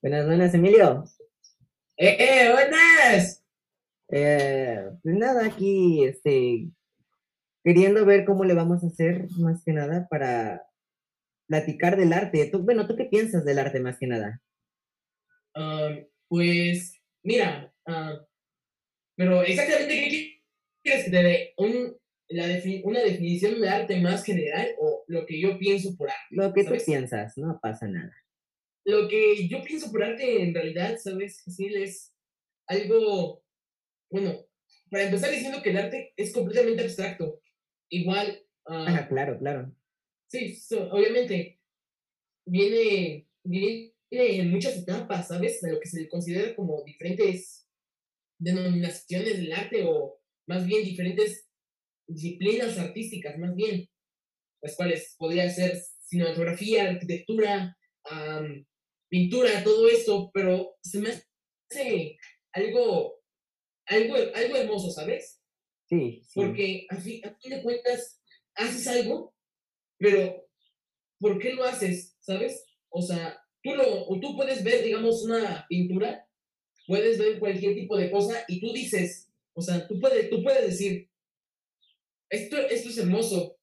Buenas, buenas, Emilio. ¡Eh, eh, buenas! Eh, pues nada, aquí, este, queriendo ver cómo le vamos a hacer, más que nada, para platicar del arte. Tú, bueno, ¿tú qué piensas del arte, más que nada? Ah, pues, mira, ah, pero exactamente, ¿qué quieres que te dé? Un, la ¿Una definición de arte más general o lo que yo pienso por arte? Lo que tú piensas, no pasa nada. Lo que yo pienso por arte, en realidad, ¿sabes? Sí, es algo, bueno, para empezar diciendo que el arte es completamente abstracto. Igual. ah claro, claro. Sí, obviamente. Viene, viene en muchas etapas, ¿sabes? De lo que se le considera como diferentes denominaciones del arte o más bien diferentes disciplinas artísticas, más bien, las cuales podría ser cinematografía, arquitectura, pintura, todo esto, pero se me hace algo, algo, algo hermoso, ¿sabes? Sí. Porque a fin, a fin de cuentas, haces algo, pero ¿por qué lo haces? ¿Sabes? O sea, tú, lo, tú puedes ver, digamos, una pintura, puedes ver cualquier tipo de cosa y tú dices, o sea, tú puedes, tú puedes decir, esto, esto es hermoso,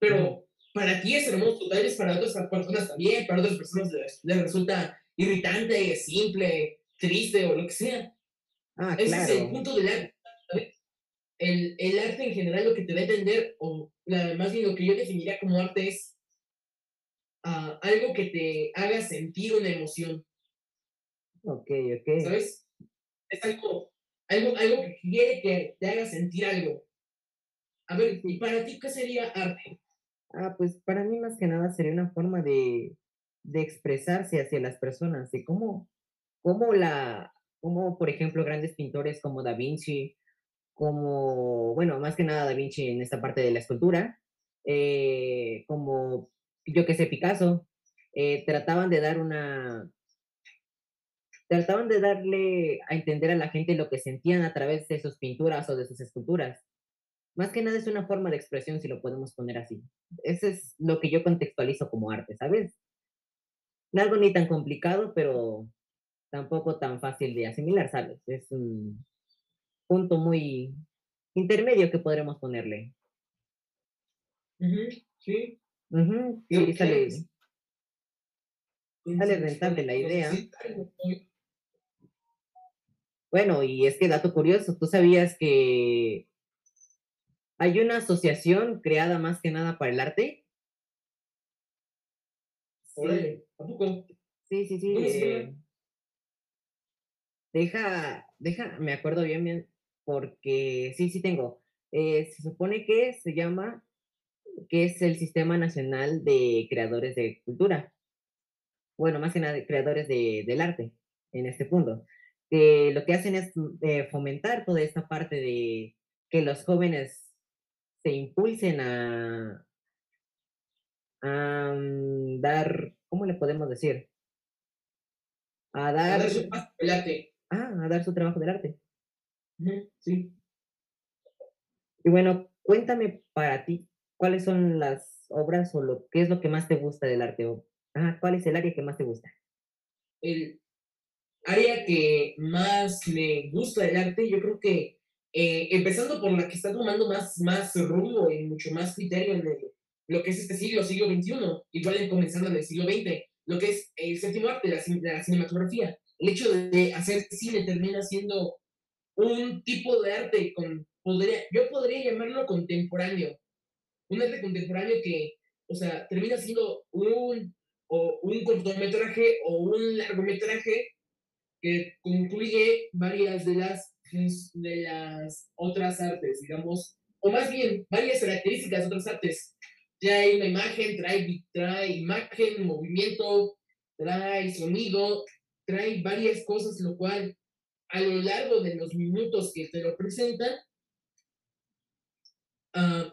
pero para ti es hermoso, tal vez para otras personas también, para otras personas les, resulta irritante, simple, triste o lo que sea. Ah, Ese es el punto del arte. El, el, arte en general lo que te da a entender, o más bien lo que yo definiría como arte es uh, algo que te haga sentir una emoción. Ok, ok. ¿Sabes? Es algo, algo, algo que quiere que te haga sentir algo. A ver, ¿y para ti qué sería arte? Ah, pues para mí más que nada sería una forma de, de expresarse hacia las personas, de cómo, cómo la, como por ejemplo grandes pintores como Da Vinci, como, bueno, más que nada Da Vinci en esta parte de la escultura, eh, como yo que sé, Picasso, eh, trataban de dar una, trataban de darle a entender a la gente lo que sentían a través de sus pinturas o de sus esculturas. Más que nada es una forma de expresión, si lo podemos poner así. Eso es lo que yo contextualizo como arte, ¿sabes? Algo ni tan complicado, pero tampoco tan fácil de asimilar, ¿sabes? Es un punto muy intermedio que podremos ponerle. sí. sí, sale, sale rentable la idea. Bueno, y es que dato curioso, ¿tú sabías que hay una asociación creada más que nada para el arte. Sí. ¿A poco? Sí, sí, sí. Eh, deja, deja, me acuerdo bien, bien, porque sí, sí tengo. Eh, se supone que se llama, que es el Sistema Nacional de Creadores de Cultura. Bueno, más que nada, creadores de, del arte, en este punto. Lo que hacen es eh, fomentar toda esta parte de que los jóvenes se impulsen a, a mm, dar, ¿cómo le podemos decir? A dar, a dar su trabajo del arte. Ah, a dar su trabajo del arte. sí. Y bueno, cuéntame para ti, ¿cuáles son las obras o lo qué es lo que más te gusta del arte? O, ¿cuál es el área que más te gusta? El área que más me gusta del arte, yo creo que eh, empezando por la que está tomando más, más rumbo y mucho más criterio en lo que es este siglo, siglo XXI, igual comenzando en el siglo XX, lo que es el séptimo arte, la, la cinematografía. El hecho de hacer cine termina siendo un tipo de arte con, podría, yo podría llamarlo contemporáneo, un arte contemporáneo que, o sea, termina siendo un, o un cortometraje o un largometraje que concluye varias de las de las otras artes, digamos, o más bien varias características de otras artes. Trae una imagen, trae, trae imagen, movimiento, trae sonido, trae varias cosas, lo cual a lo largo de los minutos que te lo presentan, uh,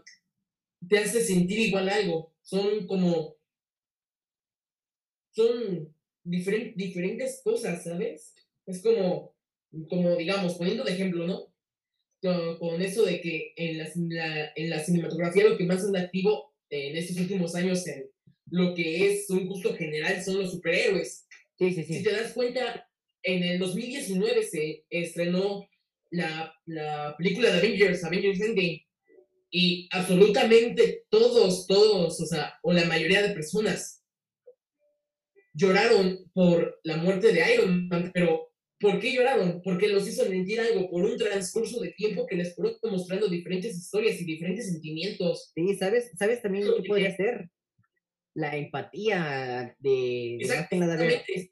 te hace sentir igual algo. Son como, son diferentes cosas, ¿sabes? Es como, como digamos, poniendo de ejemplo, ¿no? Con, eso de que en la, en la, cinematografía lo que más es activo en estos últimos años en lo que es un gusto general son los superhéroes. Sí, sí, Si sí. te das cuenta, en el 2019 se estrenó la, la película de Avengers, Avengers Endgame, y absolutamente todos, todos, o sea, o la mayoría de personas lloraron por la muerte de Iron Man, pero ¿por qué lloraron? Porque los hizo sentir algo por un transcurso de tiempo que les fue mostrando diferentes historias y diferentes sentimientos. Sí, ¿sabes? ¿Sabes también Lo que- podría ser? La empatía de, Exactamente.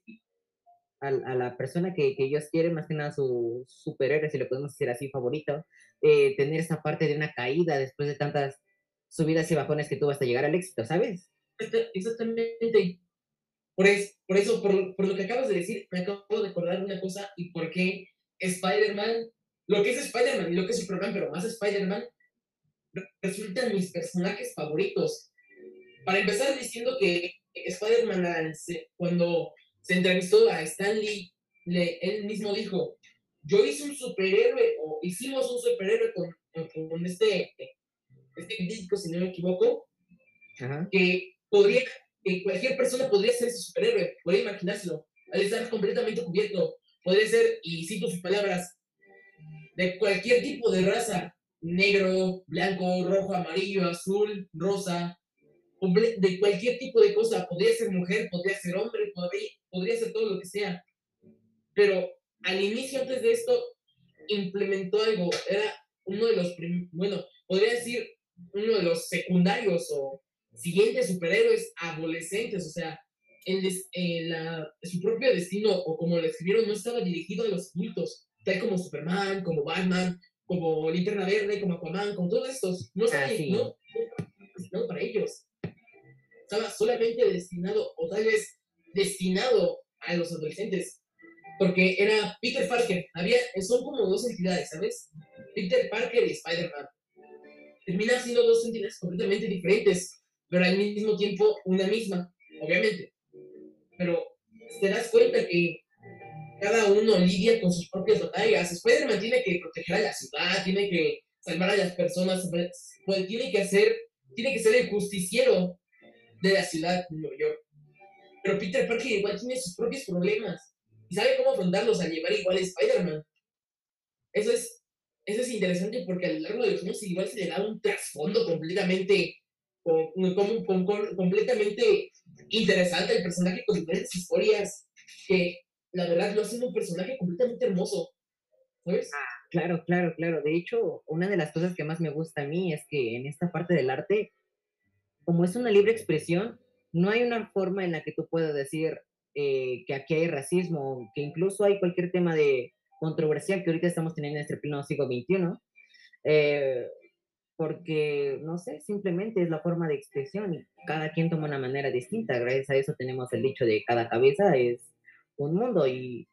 a, a la persona que, que ellos quieren, más que nada su superhéroe, si lo podemos decir así, favorito, eh, tener esa parte de una caída después de tantas subidas y bajones que tuvo hasta llegar al éxito, ¿sabes? Exacta- Exactamente. Por, es- por eso, por, por lo que acabas de decir, me acabo de acordar una cosa y por qué Spider-Man, lo que es Spider-Man y lo que es Superman, pero más Spider-Man, re- resultan mis personajes favoritos. Para empezar diciendo que Spider-Man, cuando se entrevistó a Stan Lee, le- él mismo dijo, yo hice un superhéroe, o hicimos un superhéroe con, con- este, este crítico, si no me equivoco, Ajá. que podría, que cualquier persona podría ser ese superhéroe, podría imaginárselo, al estar completamente cubierto, podría ser, y cito sus palabras, de cualquier tipo de raza, negro, blanco, rojo, amarillo, azul, rosa, de cualquier tipo de cosa, podría ser mujer, podría ser hombre, podría, podría ser todo lo que sea, pero al inicio, antes de esto, implementó algo, era uno de los, bueno, podría decir uno de los secundarios o siguientes superhéroes adolescentes, o sea, el des- eh, la- su propio destino, o como lo escribieron, no estaba dirigido a los adultos, tal como Superman, como Batman, como Linterna Verde, como Aquaman, como todos estos, no estaba Ah, sí. no, destinado para ellos. Estaba solamente destinado, o tal vez destinado a los adolescentes, porque era Peter Parker, había, son como dos entidades, ¿sabes? Peter Parker y Spider-Man. Terminan siendo dos entidades completamente diferentes, pero al mismo tiempo una misma, obviamente. Pero te das cuenta que cada uno lidia con sus propias batallas. Spider-Man tiene que proteger a la ciudad, tiene que salvar a las personas, pues, tiene que hacer, tiene que ser el justiciero de la ciudad de Nueva York. Pero Peter Parker igual tiene sus propios problemas y sabe cómo afrontarlos al llevar igual a Spider-Man. Eso es, eso es interesante porque a lo largo de los años igual se le da un trasfondo completamente, con, completamente interesante al personaje con diferentes historias que la verdad lo hacen un personaje completamente hermoso. ¿Sabes? Claro, claro, claro. De hecho, una de las cosas que más me gusta a mí es que en esta parte del arte, como es una libre expresión, no hay una forma en la que tú puedas decir eh, que aquí hay racismo, que incluso hay cualquier tema de controversial que ahorita estamos teniendo en este pleno siglo XXI, eh, porque, no sé, simplemente es la forma de expresión y cada quien toma una manera distinta. Gracias a eso tenemos el dicho de cada cabeza es un mundo y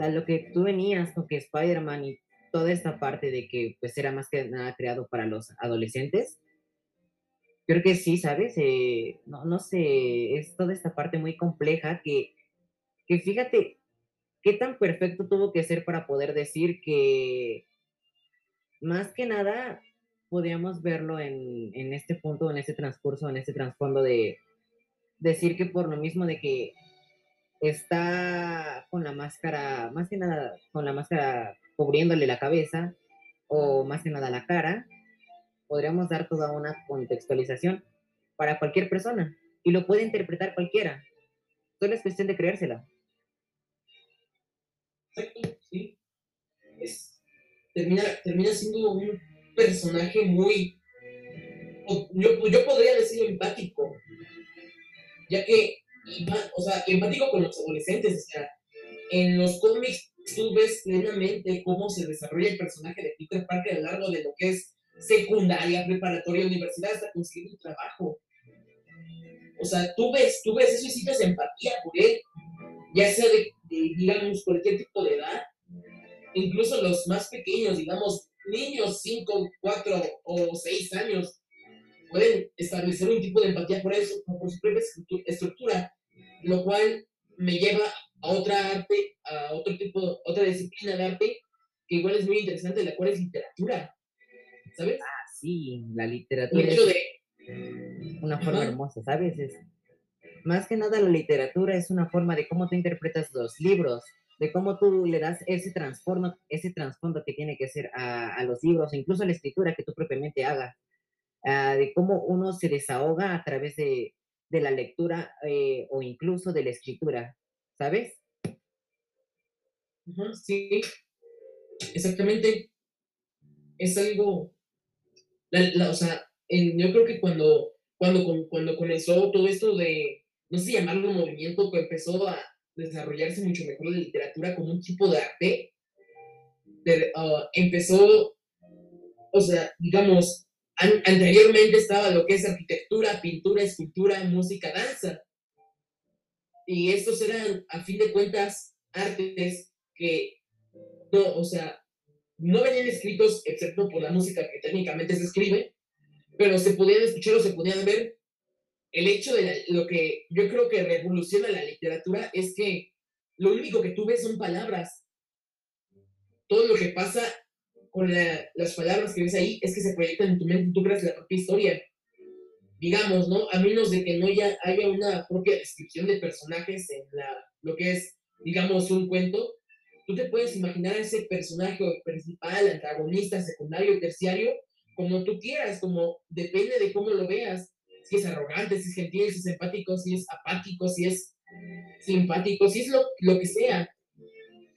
a lo que tú venías con que Spider-Man y toda esta parte de que pues era más que nada creado para los adolescentes, creo que sí, ¿sabes? Eh, no, no sé, es toda esta parte muy compleja que, que fíjate qué tan perfecto tuvo que ser para poder decir que más que nada podríamos verlo en, en este punto, en este transcurso, en este trasfondo de decir que por lo mismo de que está con la máscara, más que nada con la máscara cubriéndole la cabeza o más que nada la cara, podríamos dar toda una contextualización para cualquier persona y lo puede interpretar cualquiera. Solo es cuestión de creérsela. Sí. Es, termina, termina siendo un personaje muy, yo, yo podría decir empático, ya que, o sea, empático con los adolescentes, o sea, en los cómics tú ves plenamente cómo se desarrolla el personaje de Peter Parker a lo largo de lo que es secundaria, preparatoria, universidad, hasta conseguir un trabajo. O sea, tú ves, tú ves eso y sientes empatía por él, ya sea de, digamos, cualquier tipo de edad, incluso los más pequeños, digamos, niños 5, 4 o 6 años, pueden establecer un tipo de empatía por eso, por su propia estructu- estructura, lo cual me lleva a otra arte, a otro tipo, otra disciplina de arte, que igual es muy interesante, la cual es literatura, ¿sabes? Sí, la El literatura hecho es de, una forma Ajá. hermosa, ¿sabes? Es, más que nada la literatura es una forma de cómo tú interpretas los libros, de cómo tú le das ese trasfondo, ese trasfondo que tiene que ser a, a los libros, incluso a la escritura que tú propiamente hagas, ah, de cómo uno se desahoga a través de, de la lectura eh, o incluso de la escritura, ¿sabes? Sí, exactamente. Es algo, la- la- o sea, en- yo creo que cuando, cuando, cuando comenzó todo esto de, no sé llamarlo movimiento, que empezó a desarrollarse mucho mejor la literatura como un tipo de arte, ah, empezó, o sea, digamos, an- anteriormente estaba lo que es arquitectura, pintura, escultura, música, danza, y estos eran, a fin de cuentas, artes que, no, o sea, no venían escritos excepto por la música que técnicamente se escribe, pero se podían escuchar o se podían ver. El hecho de lo que yo creo que revoluciona la literatura es que lo único que tú ves son palabras. Todo lo que pasa con la- las palabras que ves ahí es que se proyectan en tu mente y tú creas la propia historia. Digamos, ¿no? A menos de que no ya haya una propia descripción de personajes en la, lo que es, digamos, un cuento, tú te puedes imaginar a ese personaje principal, antagonista, secundario, terciario, como tú quieras, como depende de cómo lo veas. Si es arrogante, si es gentil, si es empático, si es apático, si es simpático, si es lo, lo que sea.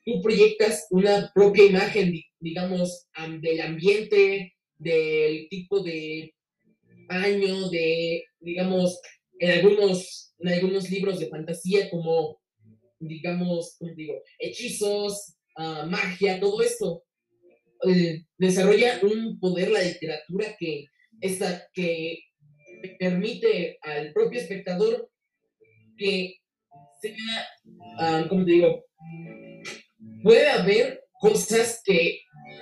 Tú proyectas una propia imagen, di- digamos, am- del ambiente, del tipo de año, de, digamos, en algunos, en algunos libros de fantasía, como, digamos, digo, hechizos, ah, magia, todo esto. desarrolla un poder la literatura que, esta, que permite al propio espectador que sea, ah, ¿cómo te digo? Puede haber cosas que,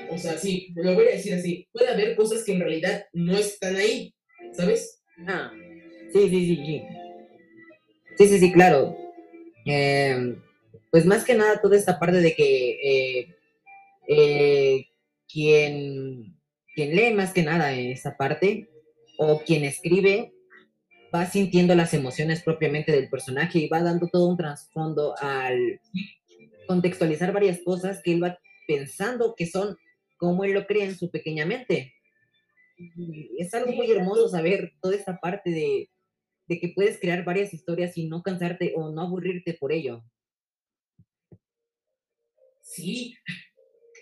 o sea, sí, lo voy a decir así, puede haber cosas que en realidad no están ahí, ¿sabes? Ah, sí, sí, sí, sí. Sí, sí, sí, claro. Eh, pues más que nada toda esta parte de que eh, eh, quien, quien lee más que nada en esa parte o quien escribe va sintiendo las emociones propiamente del personaje y va dando todo un trasfondo al contextualizar varias cosas que él va pensando que son como él lo cree en su pequeña mente. Y es algo muy hermoso saber toda esta parte de, de que puedes crear varias historias y no cansarte o no aburrirte por ello. Sí,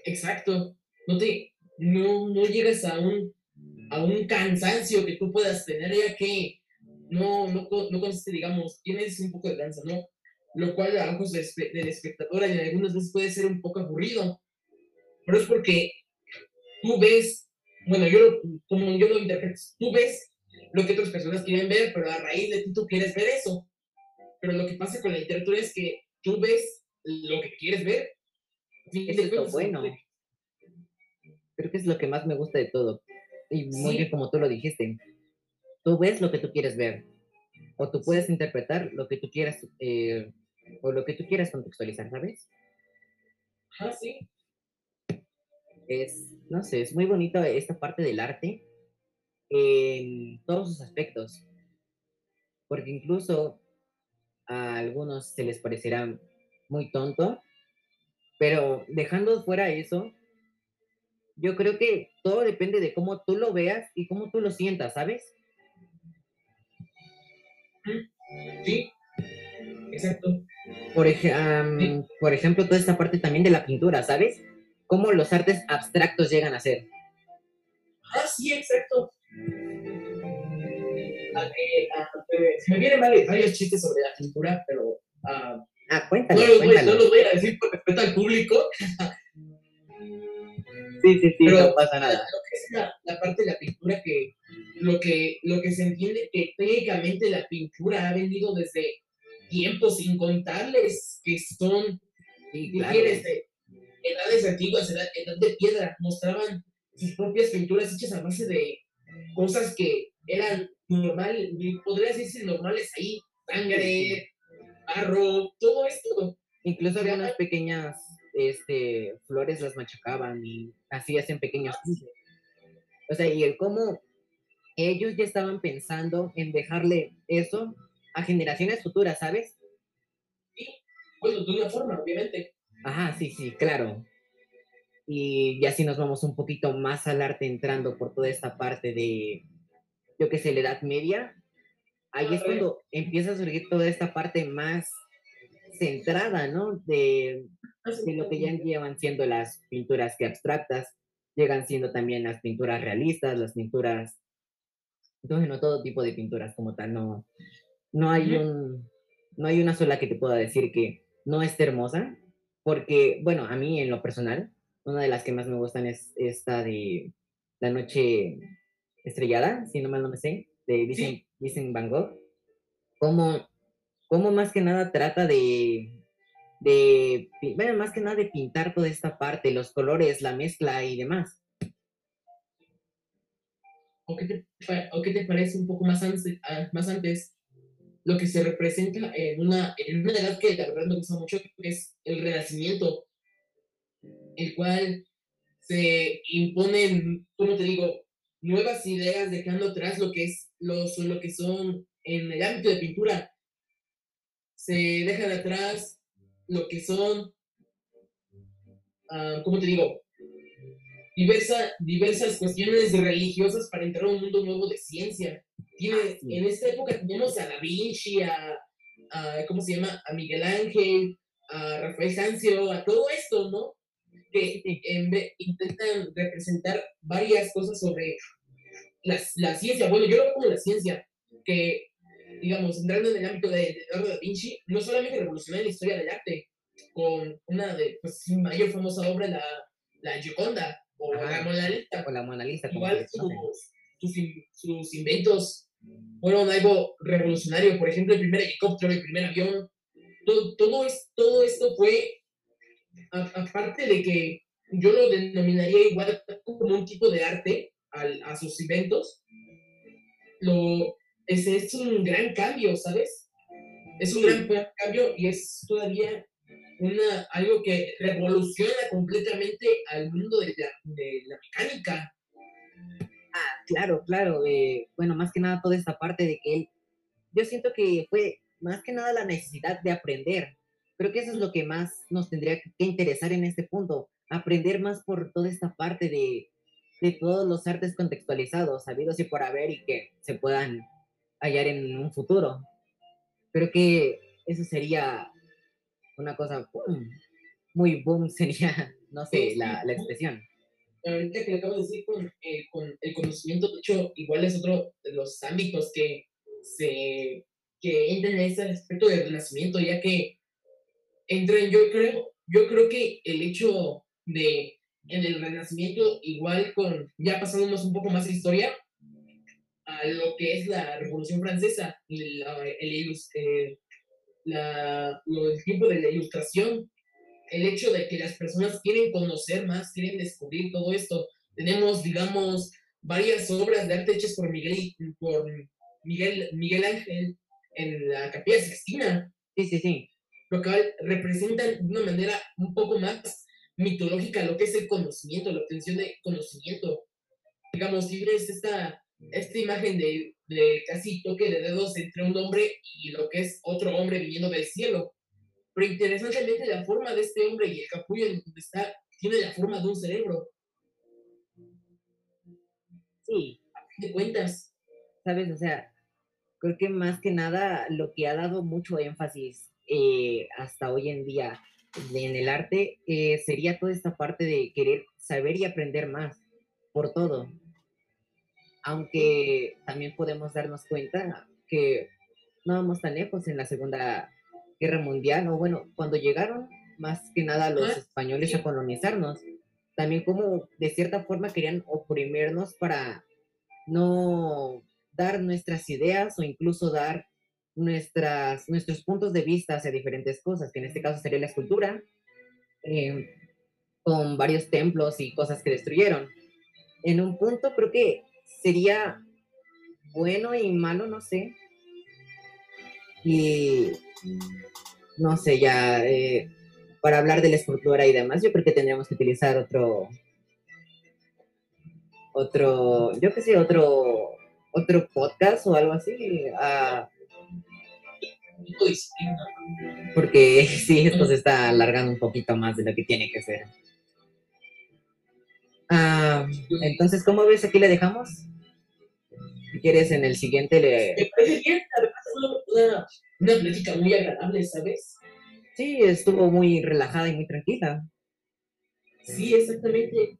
exacto. No te, no, no llegas a un, a un cansancio que tú puedas tener ya que no, no, no consiste, digamos, tienes un poco de danza, ¿no? Lo cual a ojos del del espectador y algunas veces puede ser un poco aburrido. Pero es porque tú ves, bueno, yo lo- como yo lo interpreto, tú ves lo que otras personas quieren ver, pero a raíz de ti tú quieres ver eso. Pero lo que pasa con la literatura es que tú ves lo que quieres ver. de Eso es lo bueno. Creo que es lo que más me gusta de todo. Y muy Sí. bien como tú lo dijiste. Tú ves lo que tú quieres ver. O tú puedes interpretar lo que tú quieras eh, o lo que tú quieras contextualizar, ¿sabes? Ah, sí. Es, no sé, es muy bonito esta parte del arte en todos sus aspectos. Porque incluso a algunos se les parecerá muy tonto, pero dejando fuera eso, yo creo que todo depende de cómo tú lo veas y cómo tú lo sientas, ¿sabes? Sí, exacto. Por, ej- am, por ejemplo, toda esta parte también de la pintura, ¿sabes? Cómo los artes abstractos llegan a ser. Ah, sí, exacto. Ah, eh, ah, eh, se me vienen varios, varios chistes sobre la pintura, pero ah, Ah, no, voy, no cuéntalo. los voy a decir por respeto al público. Sí, sí, sí, Pero- no pasa Lo nada. que es la, la parte de la pintura que lo que lo que se entiende que técnicamente la pintura ha venido desde tiempos incontables que son Sí, mujeres claro. de edades antiguas, edad, edad de piedra, mostraban sus propias pinturas hechas a base de cosas que eran normales, podría decirse normales ahí, sangre, barro, todo esto. Incluso Ya. algunas pequeñas este, flores las machacaban y así hacen pequeños. O sea, y el cómo ellos ya estaban pensando en dejarle eso a generaciones futuras, ¿sabes? Sí, bueno, de una forma, obviamente. Ajá, sí, sí, claro. Y ya si nos vamos un poquito más al arte entrando por toda esta parte de, yo qué sé, la Edad Media, ahí es cuando empieza a surgir toda esta parte más centrada, ¿no? De, lo que ya llevan siendo las pinturas que abstractas, llegan siendo también las pinturas realistas, las pinturas, entonces no todo tipo de pinturas como tal, no, no hay un, no hay una sola que te pueda decir que no esté hermosa, porque, bueno, a mí en lo personal, una de las que más me gustan es esta de La Noche Estrellada, si no mal no me sé, de Vincent, Vincent Van Gogh, como, como más que nada trata de, de, bueno, más que nada de pintar toda esta parte, los colores, la mezcla y demás. ¿O qué te, o qué te parece un poco más antes, más antes lo que se representa en una, en una edad que la verdad me gusta mucho, que es el renacimiento, el cual se imponen, como te digo, nuevas ideas dejando atrás lo que es los, lo que son en el ámbito de pintura. Se dejan atrás lo que son, uh, ¿cómo te digo? Diversa, diversas cuestiones religiosas para entrar a un mundo nuevo de ciencia. Tiene, en esta época tenemos a Da Vinci, a, a, ¿cómo se llama? A Miguel Ángel, a Rafael Sanzio, a todo esto, ¿no? Que en, intentan representar varias cosas sobre la, la, ciencia. Bueno, yo lo veo como la ciencia, que, digamos, entrando en el ámbito de Leonardo da Vinci, no solamente revolucionó la historia del arte, con una de pues, mayor famosa obra, la, la Gioconda, o la Mona Lisa. O la Mona Lisa. Igual sus, sus, sus inventos fueron algo revolucionario. Por ejemplo, el primer helicóptero, el primer avión. Todo, todo, es, todo esto fue, aparte de que yo lo denominaría igual como un tipo de arte al, a sus inventos, lo, ese es un gran cambio, ¿sabes? Es un gran cambio y es todavía una, algo que revoluciona completamente al mundo de la, de la mecánica. Ah, claro, claro. Eh, bueno, más que nada toda esta parte de que él, yo siento que fue más que nada la necesidad de aprender. Creo que eso es lo que más nos tendría que interesar en este punto, aprender más por toda esta parte de, de todos los artes contextualizados, sabidos y por haber y que se puedan hallar en un futuro. Creo que eso sería una cosa muy boom, sería, no sé, la, la expresión. Ahorita que le acabo de decir con, eh, con, el conocimiento, de hecho, igual es otro de los ámbitos que se que entran en ese aspecto del renacimiento, ya que entran, yo creo, yo creo que el hecho de en el renacimiento, igual con, ya pasándonos un poco más de historia, a lo que es la Revolución Francesa, la, el, eh, la, el tiempo de la ilustración, el hecho de que las personas quieren conocer más, quieren descubrir todo esto. Tenemos, digamos, varias obras de arte hechas por Miguel, por Miguel, Miguel Ángel en la Capilla Sixtina. Sí, sí, sí. Lo que representan de una manera un poco más mitológica lo que es el conocimiento, la obtención de conocimiento. Digamos, tienes esta, esta imagen de, de casi toque de dedos entre un hombre y lo que es otro hombre viniendo del cielo pero interesantemente la forma de este hombre y el capullo en donde está tiene la forma de un cerebro. Sí. A fin de cuentas. Sabes, o sea, creo que más que nada lo que ha dado mucho énfasis eh, hasta hoy en día en el arte eh, sería toda esta parte de querer saber y aprender más por todo. Aunque también podemos darnos cuenta que no vamos tan lejos en la Segunda Guerra Mundial, o bueno, cuando llegaron más que nada los españoles a colonizarnos, también como de cierta forma querían oprimirnos para no dar nuestras ideas o incluso dar nuestras, nuestros puntos de vista hacia diferentes cosas, que en este caso sería la escultura, eh, con varios templos y cosas que destruyeron. En un punto creo que sería bueno y malo, no sé. Y no sé, ya eh, para hablar de la escultura y demás, yo creo que tendríamos que utilizar otro, otro, yo qué sé, otro, otro podcast o algo así. ah, porque sí, esto se está alargando un poquito más de lo que tiene que ser. Ah, entonces, ¿cómo ves? Aquí le dejamos. Si quieres, en el siguiente le... Me parece bien, una, una plática muy agradable, ¿sabes? Sí, estuvo muy relajada y muy tranquila. Sí, exactamente.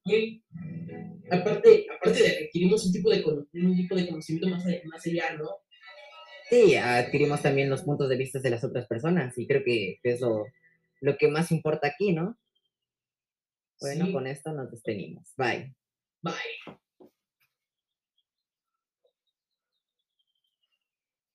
Aparte, aparte de que adquirimos un tipo de, un tipo de conocimiento más, más allá, ¿no? Sí, adquirimos también los puntos de vista de las otras personas y creo que es lo, lo que más importa aquí, ¿no? Bueno, Sí. con esto nos despedimos. Bye. Bye.